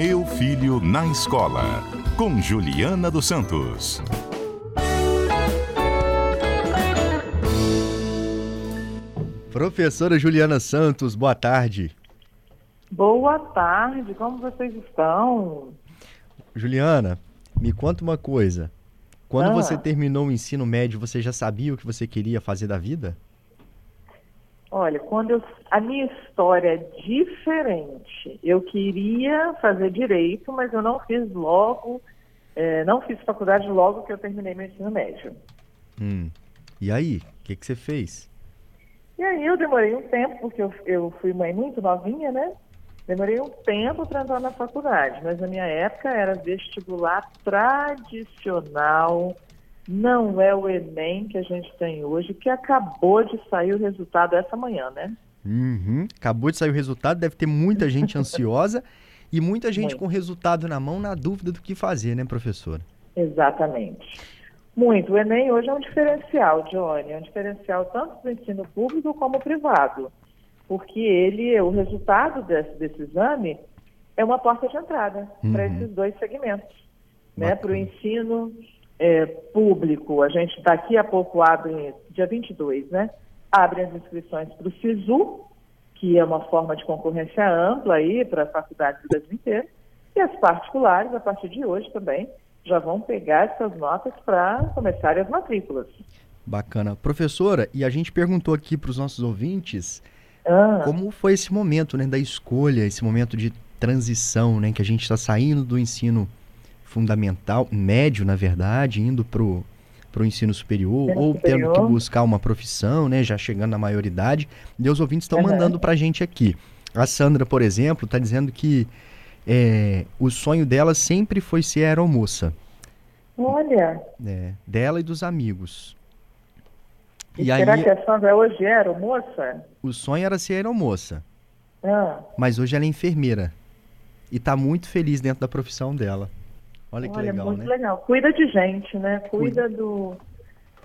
Meu Filho na Escola, com Juliana dos Santos. Professora Juliana Santos, boa tarde. Boa tarde, como vocês estão? Juliana, me conta uma coisa. Quando Ah. você terminou o ensino médio, você já sabia o que você queria fazer da vida? Olha, quando eu, a minha história é diferente. Eu queria fazer direito, mas eu não fiz logo, eh, não fiz faculdade logo que eu terminei meu ensino médio. Hum. E aí, o que, que você fez? E aí eu demorei um tempo, porque eu, eu fui mãe muito novinha, né? Demorei um tempo para entrar na faculdade, mas na minha época era vestibular tradicional, não é o Enem que a gente tem hoje, que acabou de sair o resultado essa manhã, né? Uhum. Acabou de sair o resultado, deve ter muita gente ansiosa e muita gente Muito. com o resultado na mão, na dúvida do que fazer, né, professora? Exatamente. Muito. O Enem hoje é um diferencial, Johnny, é um diferencial tanto do ensino público como privado, porque ele, o resultado desse, desse exame é uma porta de entrada para Uhum. esses dois segmentos. Né? Para o ensino eh, público, a gente daqui a pouco abre, dia 22, né? Abre as inscrições para o SISU, que é uma forma de concorrência ampla aí para faculdades do Brasil inteiro, e as particulares, a partir de hoje também, já vão pegar essas notas para começarem as matrículas. Bacana. Professora, e a gente perguntou aqui para os nossos ouvintes Ah, como foi esse momento, né, da escolha, esse momento de transição, né, que a gente está saindo do ensino fundamental, médio, na verdade, indo pro pro ensino superior Ensino ou tendo superior. que buscar uma profissão, né, já chegando na maioridade. Os ouvintes estão Aham. mandando pra gente aqui. A Sandra, por exemplo, está dizendo que é, o sonho dela sempre foi ser aeromoça, olha, né, dela e dos amigos. e E será aí, que a Sandra hoje era moça? o sonho era ser aeromoça. Ah, mas hoje ela é enfermeira e está muito feliz dentro da profissão dela. Olha que olha, legal, muito né? legal. Cuida de gente, né? Cuida do,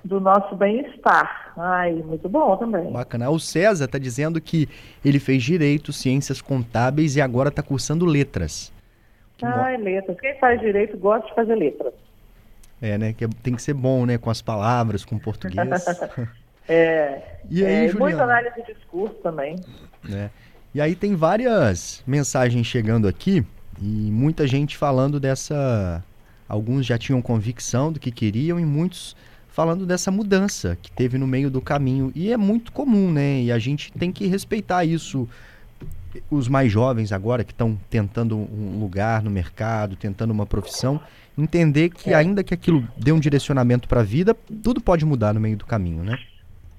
do nosso bem-estar. Ai, muito bom também. Bacana. O César está dizendo que ele fez direito, ciências contábeis e agora está cursando letras. Ai, letras. Quem faz direito gosta de fazer letras. É, né? Que é- tem que ser bom, né? Com as palavras, com o português. É, E aí, é, e muita Juliana? análise de discurso também. né? E aí tem várias mensagens chegando aqui e muita gente falando dessa. Alguns já tinham convicção do que queriam e muitos falando dessa mudança que teve no meio do caminho. E é muito comum, né? E a gente tem que respeitar isso. Os mais jovens agora que estão tentando um lugar no mercado, tentando uma profissão, entender que É. ainda que aquilo dê um direcionamento para a vida, tudo pode mudar no meio do caminho, né?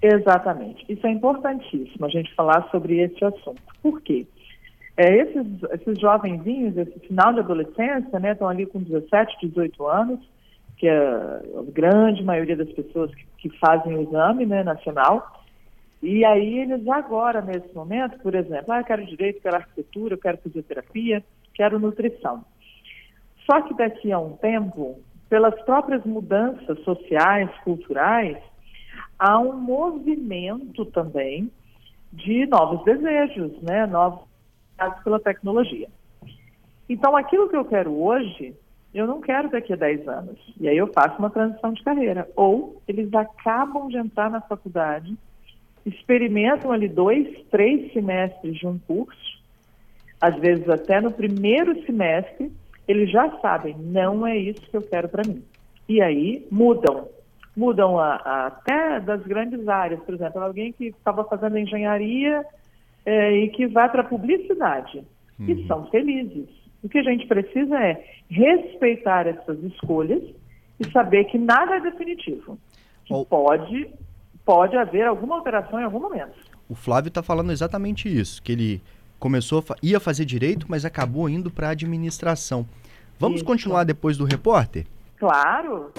Exatamente. Isso é importantíssimo, a gente falar sobre esse assunto. Por quê? É, esses, esses jovenzinhos, esse final de adolescência, né, estão ali com 17, 18 anos, que é a grande maioria das pessoas que, que fazem o exame né, nacional. E aí eles agora, nesse momento, por exemplo, ah, eu quero direito, quero arquitetura, eu quero fisioterapia, quero nutrição. Só que daqui a um tempo, pelas próprias mudanças sociais, culturais, há um movimento também de novos desejos, né? Novos dados pela tecnologia. Então, aquilo que eu quero hoje, eu não quero daqui a 10 anos. E aí eu faço uma transição de carreira. Ou eles acabam de entrar na faculdade, experimentam ali dois, três semestres de um curso, às vezes até no primeiro semestre, eles já sabem, não é isso que eu quero para mim. E aí mudam. Mudam a, a- até das grandes áreas, por exemplo, alguém que estava fazendo engenharia eh, e que vai para publicidade. E são felizes. O que a gente precisa é respeitar essas escolhas e saber que nada é definitivo. Ou- pode, pode haver alguma alteração em algum momento. O Flávio está falando exatamente isso, que ele começou, a ia fazer direito, mas acabou indo para administração. Vamos Isso. continuar depois do repórter? Claro,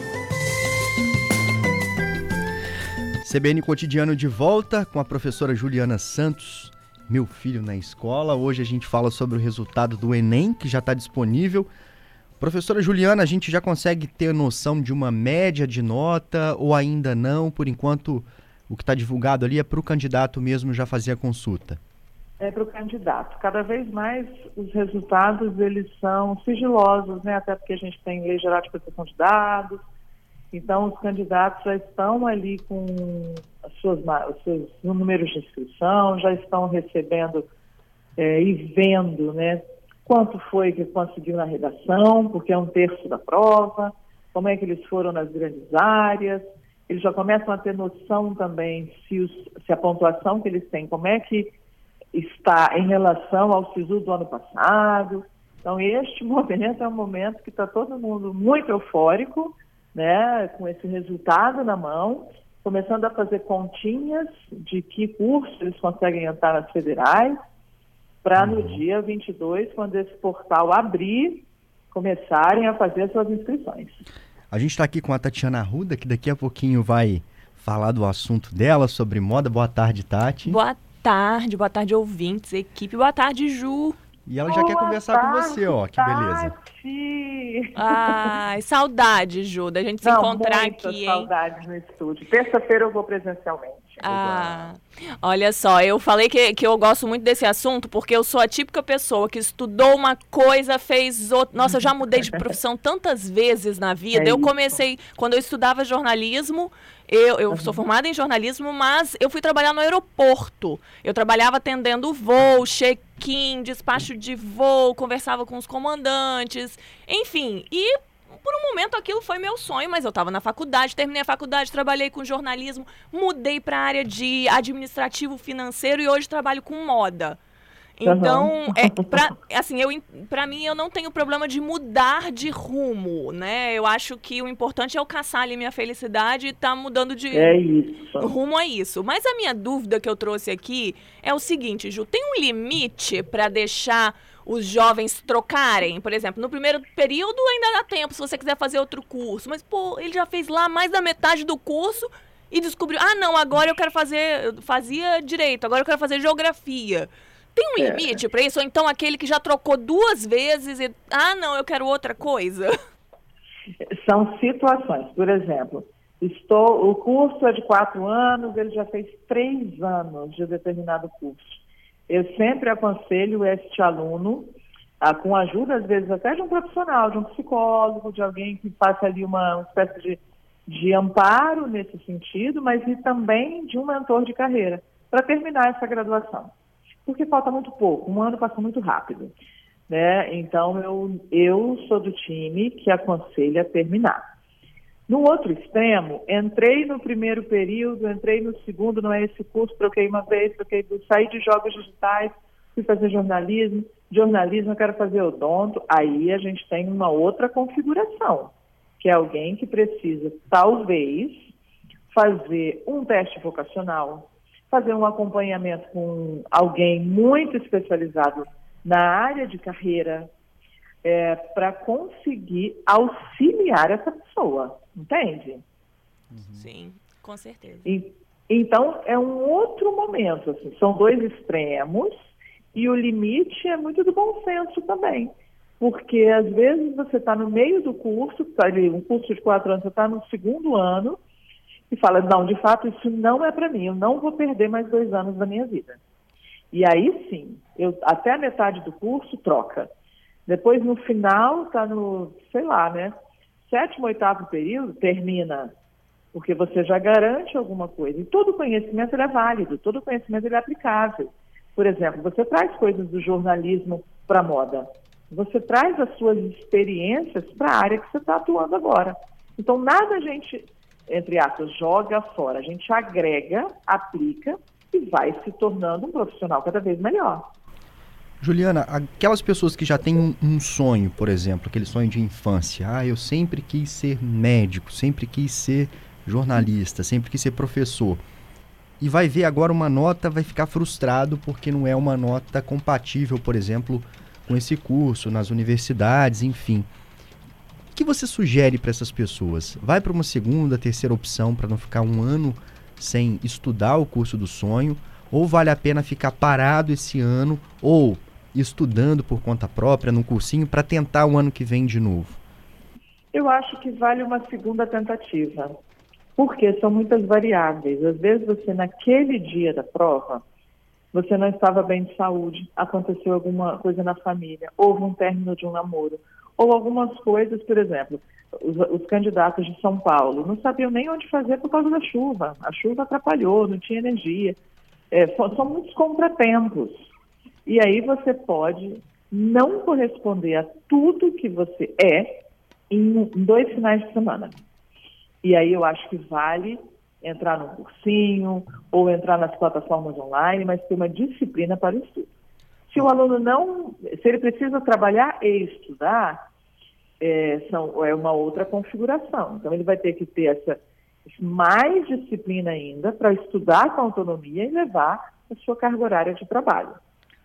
CBN Cotidiano de volta com a professora Juliana Santos, meu filho na escola. Hoje a gente fala sobre o resultado do Enem, que já está disponível. Professora Juliana, a gente já consegue ter noção de uma média de nota ou ainda não? Por enquanto, o que está divulgado ali é para o candidato mesmo já fazer a consulta. é, para o candidato. Cada vez mais os resultados eles são sigilosos, né? até porque a gente tem lei geral de proteção de dados, então os candidatos já estão ali com as suas, os seus números de inscrição, já estão recebendo é, e vendo né, quanto foi que conseguiu na redação, porque é um terço da prova, como é que eles foram nas grandes áreas, eles já começam a ter noção também se, os, se a pontuação que eles têm, como é que está em relação ao SISU do ano passado. Então, este momento é um momento que está todo mundo muito eufórico, né, com esse resultado na mão, começando a fazer continhas de que curso eles conseguem entrar nas federais, para no uhum. dia 22, quando esse portal abrir, começarem a fazer suas inscrições. A gente está aqui com a Tatiana Arruda, que daqui a pouquinho vai falar do assunto dela sobre moda. Boa tarde, Tati. Boa tarde, boa tarde, ouvintes, equipe. Boa tarde, Ju. E ela já Boa quer conversar tarde, com você, ó, que beleza. Tati. Ai, saudade, Ju, da gente Não, se encontrar aqui, saudade no estúdio. Terça-feira eu vou presencialmente. Ah, olha só, eu falei que, que eu gosto muito desse assunto porque eu sou a típica pessoa que estudou uma coisa, fez outra. Nossa, eu já mudei de profissão tantas vezes na vida. É eu comecei, quando eu estudava jornalismo, eu, eu sou formada em jornalismo, mas eu fui trabalhar no aeroporto. Eu trabalhava atendendo voo, check-in, despacho de voo, conversava com os comandantes, enfim. E por um momento aquilo foi meu sonho, mas eu estava na faculdade, terminei a faculdade, trabalhei com jornalismo, mudei para a área de administrativo financeiro e hoje trabalho com moda. Então, uhum. é, pra, assim, eu, pra mim, eu não tenho problema de mudar de rumo, né? Eu acho que o importante é eu caçar ali minha felicidade e tá mudando de é isso. rumo a isso. Mas a minha dúvida que eu trouxe aqui é o seguinte, Ju, tem um limite para deixar os jovens trocarem? Por exemplo, no primeiro período ainda dá tempo se você quiser fazer outro curso, mas pô, ele já fez lá mais da metade do curso e descobriu, ah, não, agora eu quero fazer, fazia direito, agora eu quero fazer geografia. Tem um é. limite é. para isso? Ou então aquele que já trocou duas vezes e, ah, não, eu quero outra coisa? São situações. Por exemplo, estou, o curso é de quatro anos, ele já fez três anos de determinado curso. Eu sempre aconselho este aluno, ah, com ajuda, às vezes, até de um profissional, de um psicólogo, de alguém que faça ali uma, uma espécie de, de amparo nesse sentido, mas e também de um mentor de carreira, para terminar essa graduação. Porque falta muito pouco, um ano passa muito rápido. Né? Então, eu, eu sou do time que aconselha terminar. No outro extremo, entrei no primeiro período, entrei no segundo, não é esse curso, troquei uma vez, troquei, saí de jogos digitais, fui fazer jornalismo, jornalismo eu quero fazer odonto, aí a gente tem uma outra configuração, que é alguém que precisa, talvez, fazer um teste vocacional, fazer um acompanhamento com alguém muito especializado na área de carreira, é, para conseguir auxiliar essa pessoa, entende? Uhum. Sim, com certeza. E, então, é um outro momento, assim, são dois extremos e o limite é muito do bom senso também. Porque às vezes você está no meio do curso, tá ali, um curso de quatro anos, você está no segundo ano, e fala, não, de fato, isso não é para mim, eu não vou perder mais dois anos da minha vida. E aí sim, eu, até a metade do curso troca. Depois, no final, está no, sei lá, né? Sétimo, oitavo período, termina, porque você já garante alguma coisa. E todo conhecimento é válido, todo conhecimento é aplicável. Por exemplo, você traz coisas do jornalismo para a moda. Você traz as suas experiências para a área que você está atuando agora. Então, nada a gente, entre aspas, joga fora. A gente agrega, aplica e vai se tornando um profissional cada vez melhor. Juliana, aquelas pessoas que já têm um, um, sonho, por exemplo, aquele sonho de infância, ah, eu sempre quis ser médico, sempre quis ser jornalista, sempre quis ser professor, e vai ver agora uma nota, vai ficar frustrado porque não é uma nota compatível, por exemplo, com esse curso, nas universidades, enfim. O que você sugere para essas pessoas? Vai para uma segunda, terceira opção para não ficar um ano sem estudar o curso do sonho? Ou vale a pena ficar parado esse ano? Ou estudando por conta própria, num cursinho, para tentar o ano que vem de novo? Eu acho que vale uma segunda tentativa, porque são muitas variáveis. Às vezes você, naquele dia da prova, você não estava bem de saúde, aconteceu alguma coisa na família, houve um término de um namoro, ou algumas coisas, por exemplo, os, os, candidatos de São Paulo não sabiam nem onde fazer por causa da chuva. A chuva atrapalhou, não tinha energia. É, são muitos contratempos. E aí você pode não corresponder a tudo que você é em dois finais de semana. E aí eu acho que vale entrar num cursinho ou entrar nas plataformas online, mas ter uma disciplina para o estudo. Se o aluno não, se ele precisa trabalhar e estudar, é, são, é uma outra configuração. Então ele vai ter que ter essa mais disciplina ainda para estudar com autonomia e levar a sua carga horária de trabalho.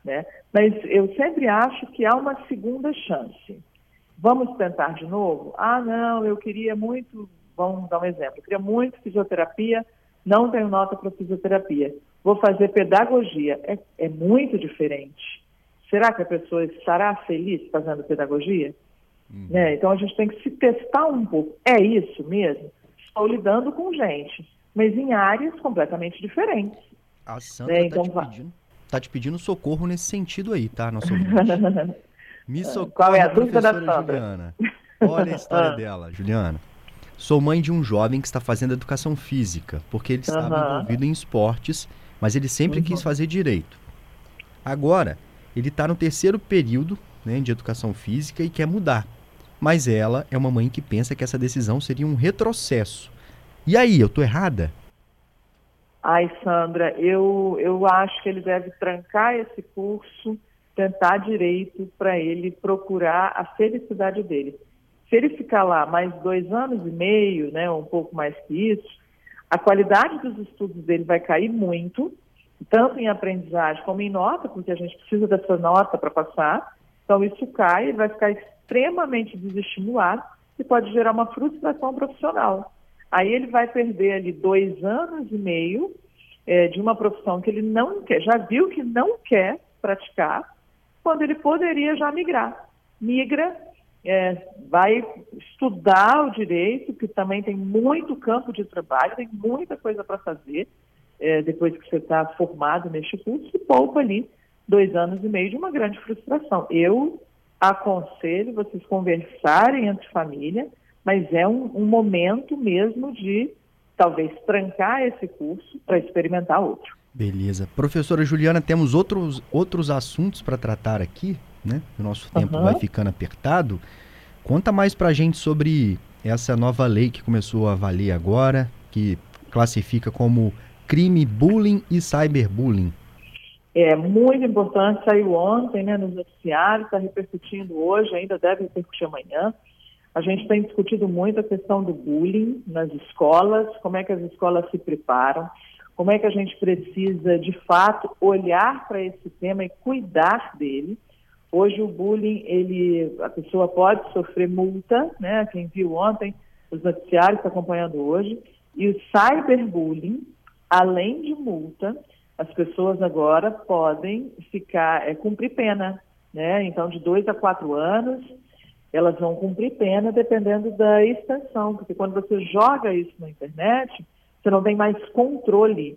Né? Mas eu sempre acho que há uma segunda chance. Vamos tentar de novo? Ah, não, eu queria muito, vamos dar um exemplo, eu queria muito fisioterapia, não tenho nota para fisioterapia. Vou fazer pedagogia. É, é muito diferente. Será que a pessoa estará feliz fazendo pedagogia? Uhum. Né? Então a gente tem que se testar um pouco. É isso mesmo? Estou lidando com gente, mas em áreas completamente diferentes. A Sandra né? então, te pedindo, tá te pedindo socorro nesse sentido aí, tá, nosso Me socorre, Qual é a dúvida da Sandra? Juliana. Olha a história ah. dela, Juliana. Sou mãe de um jovem que está fazendo educação física, porque ele estava uhum. envolvido em esportes, mas ele sempre uhum. quis fazer direito. Agora, ele está no terceiro período né, de educação física e quer mudar. Mas ela é uma mãe que pensa que essa decisão seria um retrocesso. E aí, eu tô errada? Ai, Sandra, eu, eu acho que ele deve trancar esse curso, tentar direito para ele procurar a felicidade dele. Se ele ficar lá mais dois anos e meio, né, um pouco mais que isso, a qualidade dos estudos dele vai cair muito, tanto em aprendizagem como em nota, porque a gente precisa dessa nota para passar. Então isso cai, ele vai ficar extremamente desestimulado e pode gerar uma frustração profissional. Aí ele vai perder ali dois anos e meio é, de uma profissão que ele não quer, já viu que não quer praticar, quando ele poderia já migrar. Migra, é, vai estudar o direito, que também tem muito campo de trabalho, tem muita coisa para fazer é, depois que você está formado neste curso, e poupa ali dois anos e meio de uma grande frustração. Eu aconselho vocês conversarem entre família, mas é um, um momento mesmo de talvez trancar esse curso para experimentar outro. Beleza. Professora Juliana, temos outros, outros assuntos para tratar aqui, né? O nosso tempo uhum. vai ficando apertado. Conta mais para a gente sobre essa nova lei que começou a valer agora, que classifica como crime bullying e cyberbullying. É muito importante, saiu ontem né, nos noticiários, está repercutindo hoje, ainda deve repercutir amanhã. A gente tem discutido muito a questão do bullying nas escolas, como é que as escolas se preparam, como é que a gente precisa, de fato, olhar para esse tema e cuidar dele. Hoje o bullying, ele, a pessoa pode sofrer multa, né? Quem viu ontem, os noticiários acompanhando hoje. E o cyberbullying, além de multa, as pessoas agora podem ficar, é, cumprir pena, né? Então, de dois a quatro anos, elas vão cumprir pena dependendo da extensão, porque quando você joga isso na internet, você não tem mais controle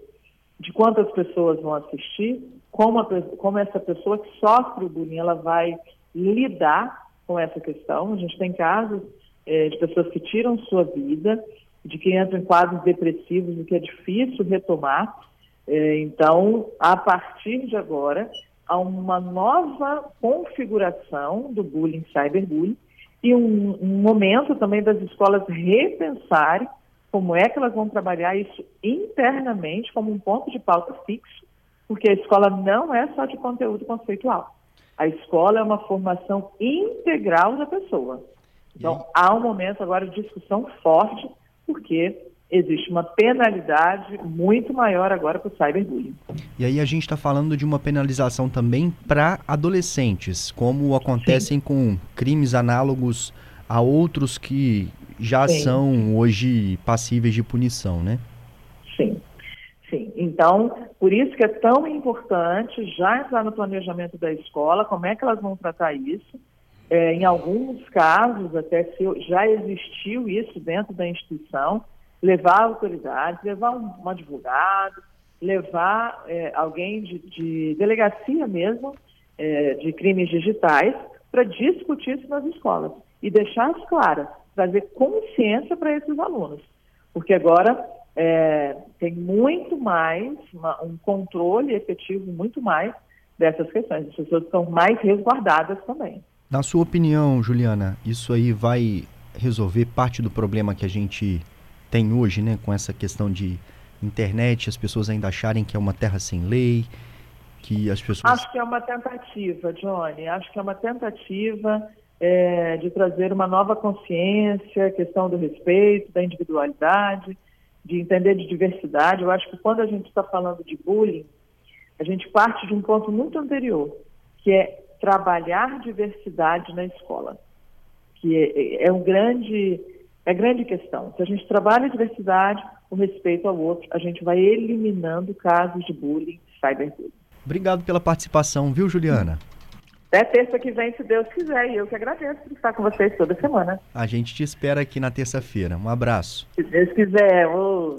de quantas pessoas vão assistir, como, a, como essa pessoa que sofre o bullying, ela vai lidar com essa questão. A gente tem casos é, de pessoas que tiram sua vida, de que entram em quadros depressivos e que é difícil retomar. É, então, a partir de agora, há uma nova configuração do bullying, cyberbullying, e um, um momento também das escolas repensarem como é que elas vão trabalhar isso internamente como um ponto de pauta fixo, porque a escola não é só de conteúdo conceitual. A escola é uma formação integral da pessoa. Então, há um momento agora de discussão forte, porque existe uma penalidade muito maior agora para o cyberbullying. E aí a gente está falando de uma penalização também para adolescentes, como acontecem Sim. com crimes análogos a outros que já Sim. são hoje passíveis de punição, né? Sim. Sim, então, por isso que é tão importante já entrar no planejamento da escola, como é que elas vão tratar isso. É, em alguns casos, até se já existiu isso dentro da instituição, levar autoridades, levar um, advogado, levar é, alguém de, de, delegacia mesmo, é, de crimes digitais, para discutir isso nas escolas e deixar as claras, trazer consciência para esses alunos. Porque agora é, tem muito mais, uma, um controle efetivo muito mais dessas questões. As pessoas estão mais resguardadas também. Na sua opinião, Juliana, isso aí vai resolver parte do problema que a gente tem hoje, né, com essa questão de internet, as pessoas ainda acharem que é uma terra sem lei, que as pessoas... Acho que é uma tentativa, Johnny, acho que é uma tentativa é, de trazer uma nova consciência, questão do respeito, da individualidade, de entender de diversidade. Eu acho que quando a gente está falando de bullying, a gente parte de um ponto muito anterior, que é trabalhar diversidade na escola, que é, é um grande é grande questão. Se a gente trabalha a diversidade, o respeito ao outro, a gente vai eliminando casos de bullying, cyberbullying. Obrigado pela participação, viu, Juliana? Até terça que vem, se Deus quiser, e eu que agradeço por estar com vocês toda semana. A gente te espera aqui na terça-feira. Um abraço. Se Deus quiser. Oh.